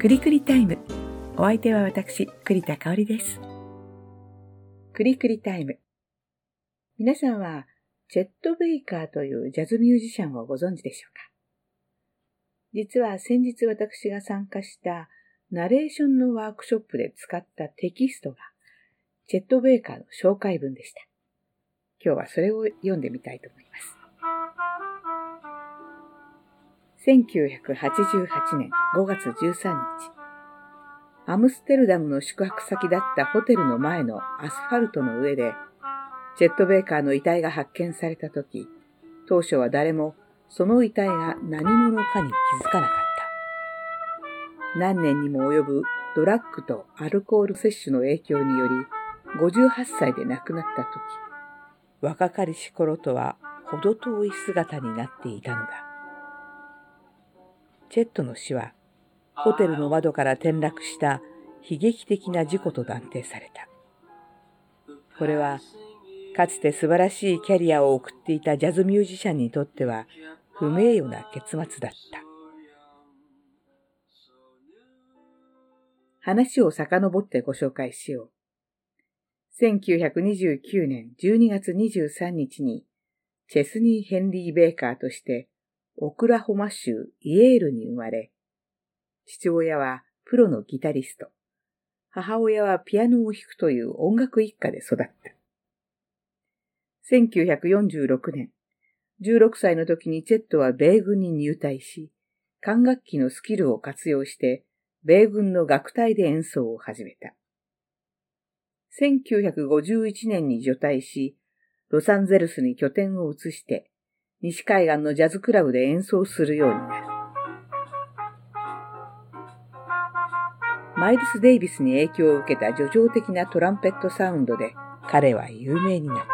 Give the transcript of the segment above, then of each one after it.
くりくりタイム。お相手は私、栗田香織です。くりくりタイム。皆さんは、チェット・ベイカーというジャズミュージシャンをご存知でしょうか？実は先日私が参加したナレーションのワークショップで使ったテキストが、チェット・ベイカーの紹介文でした。今日はそれを読んでみたいと思います。1988年5月13日、アムステルダムの宿泊先だったホテルの前のアスファルトの上で、チェット・ベーカーの遺体が発見されたとき、当初は誰もその遺体が何者かに気づかなかった。何年にも及ぶドラッグとアルコール摂取の影響により、58歳で亡くなったとき、若かりし頃とは程遠い姿になっていたのだ。チェットの死は、ホテルの窓から転落した悲劇的な事故と断定された。これは、かつて素晴らしいキャリアを送っていたジャズミュージシャンにとっては不名誉な結末だった。話を遡ってご紹介しよう。1929年12月23日に、チェスニー・ヘンリー・ベーカーとしてオクラホマ州イエールに生まれ、父親はプロのギタリスト、母親はピアノを弾くという音楽一家で育った。1946年、16歳の時にチェットは米軍に入隊し、管楽器のスキルを活用して、米軍の楽隊で演奏を始めた。1951年に除隊し、ロサンゼルスに拠点を移して、西海岸のジャズクラブで演奏するようになる。マイルス・デイビスに影響を受けた叙情的なトランペットサウンドで彼は有名になった。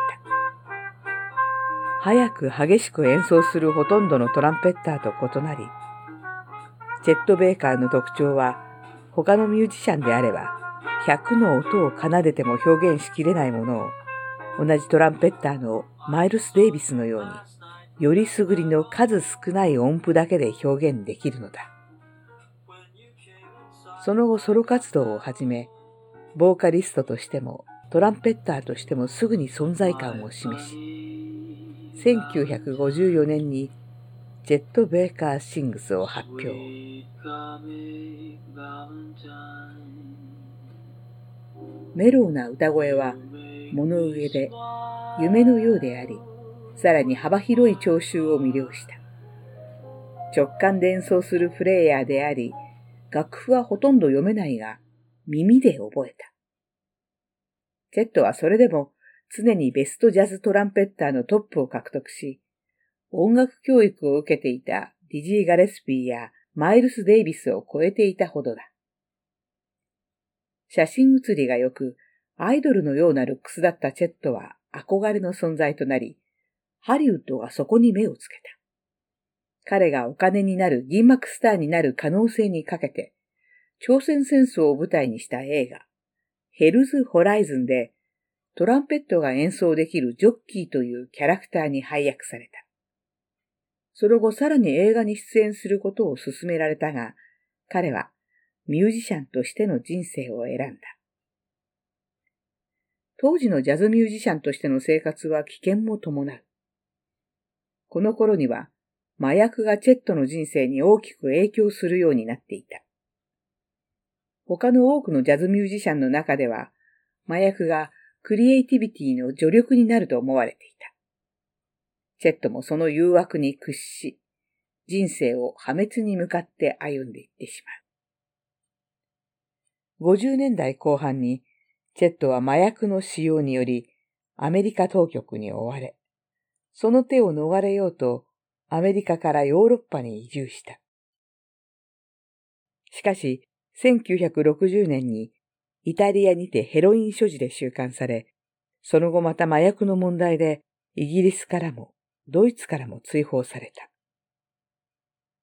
早く激しく演奏するほとんどのトランペッターと異なり、チェット・ベーカーの特徴は他のミュージシャンであれば100の音を奏でても表現しきれないものを同じトランペッターのマイルス・デイビスのようによりすぐりの数少ない音符だけで表現できるのだ。その後ソロ活動を始め、ボーカリストとしてもトランペッターとしてもすぐに存在感を示し、1954年にジェット・ベーカー・シングスを発表。メローな歌声は物上で夢のようであり、さらに幅広い聴衆を魅了した。直感で演奏するプレイヤーであり、楽譜はほとんど読めないが、耳で覚えた。ジェットはそれでも常にベストジャズトランペッターのトップを獲得し、音楽教育を受けていたディジー・ガレスピーやマイルス・デイビスを超えていたほどだ。写真写りが良く、アイドルのようなルックスだったチェットは憧れの存在となり、ハリウッドがそこに目をつけた。彼がお金になる銀幕スターになる可能性にかけて、朝鮮戦争を舞台にした映画、ヘルズ・ホライズンで、トランペットが演奏できるジョッキーというキャラクターに配役された。その後さらに映画に出演することを勧められたが、彼はミュージシャンとしての人生を選んだ。当時のジャズミュージシャンとしての生活は危険も伴う。この頃には麻薬がチェットの人生に大きく影響するようになっていた。他の多くのジャズミュージシャンの中では、麻薬がクリエイティビティの助力になると思われていた。チェットもその誘惑に屈し、人生を破滅に向かって歩んでいってしまう。50年代後半に、チェットは麻薬の使用により、アメリカ当局に追われ、その手を逃れようと、アメリカからヨーロッパに移住した。しかし、1960年にイタリアにてヘロイン所持で収監され、その後また麻薬の問題でイギリスからもドイツからも追放された。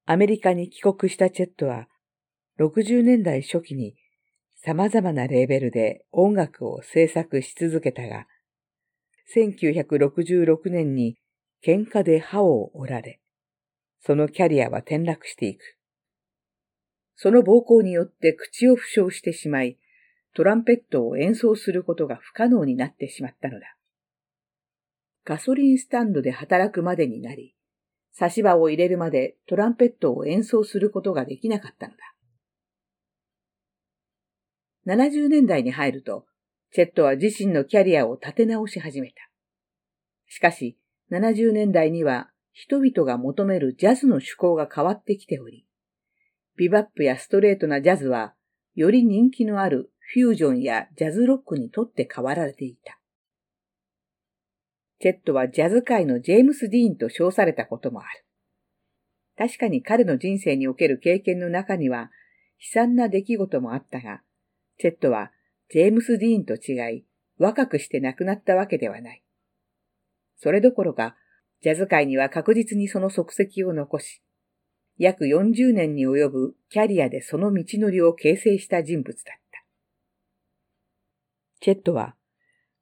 アメリカに帰国したチェットは、60年代初期に様々なレーベルで音楽を制作し続けたが、1966年に喧嘩で歯を折られ、そのキャリアは転落していく。その暴行によって口を負傷してしまい、トランペットを演奏することが不可能になってしまったのだ。ガソリンスタンドで働くまでになり、差し歯を入れるまでトランペットを演奏することができなかったのだ。70年代に入ると、チェットは自身のキャリアを立て直し始めた。しかし、70年代には人々が求めるジャズの趣向が変わってきており、ビバップやストレートなジャズは、より人気のあるフュージョンやジャズロックにとって変わられていた。チェットはジャズ界のジェームス・ディーンと称されたこともある。確かに彼の人生における経験の中には悲惨な出来事もあったが、チェットはジェームス・ディーンと違い、若くして亡くなったわけではない。それどころか、ジャズ界には確実にその足跡を残し、約40年に及ぶキャリアでその道のりを形成した人物だった。チェットは、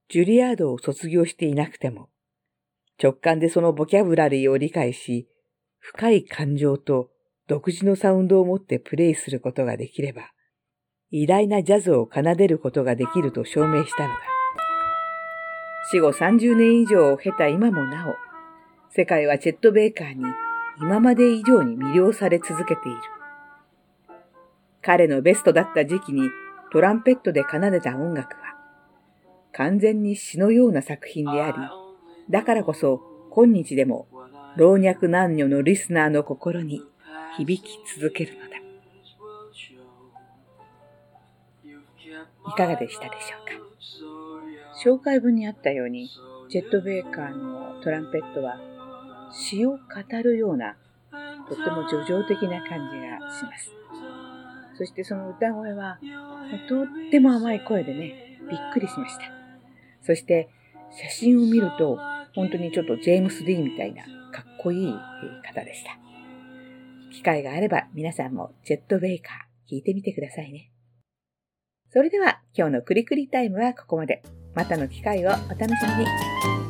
ジュリアードを卒業していなくても、直感でそのボキャブラリーを理解し、深い感情と独自のサウンドを持ってプレイすることができれば、偉大なジャズを奏でることができると証明したのだ。死後30年以上を経た今もなお、世界はチェット・ベイカーに今まで以上に魅了され続けている。彼のベストだった時期にトランペットで奏でた音楽は、完全に詩のような作品であり、だからこそ今日でも老若男女のリスナーの心に響き続けるのだ。いかがでしたでしょうか？紹介文にあったように、ジェット・ベーカーのトランペットは詩を語るような、とっても叙情的な感じがします。そしてその歌声は、とっても甘い声でね、びっくりしました。そして写真を見ると、本当にちょっとジェームス・ディーみたいなかっこいい方でした。機会があれば皆さんもジェット・ベイカー聞いてみてくださいね。それでは今日のクリクリタイムはここまで。またの機会をお楽しみに。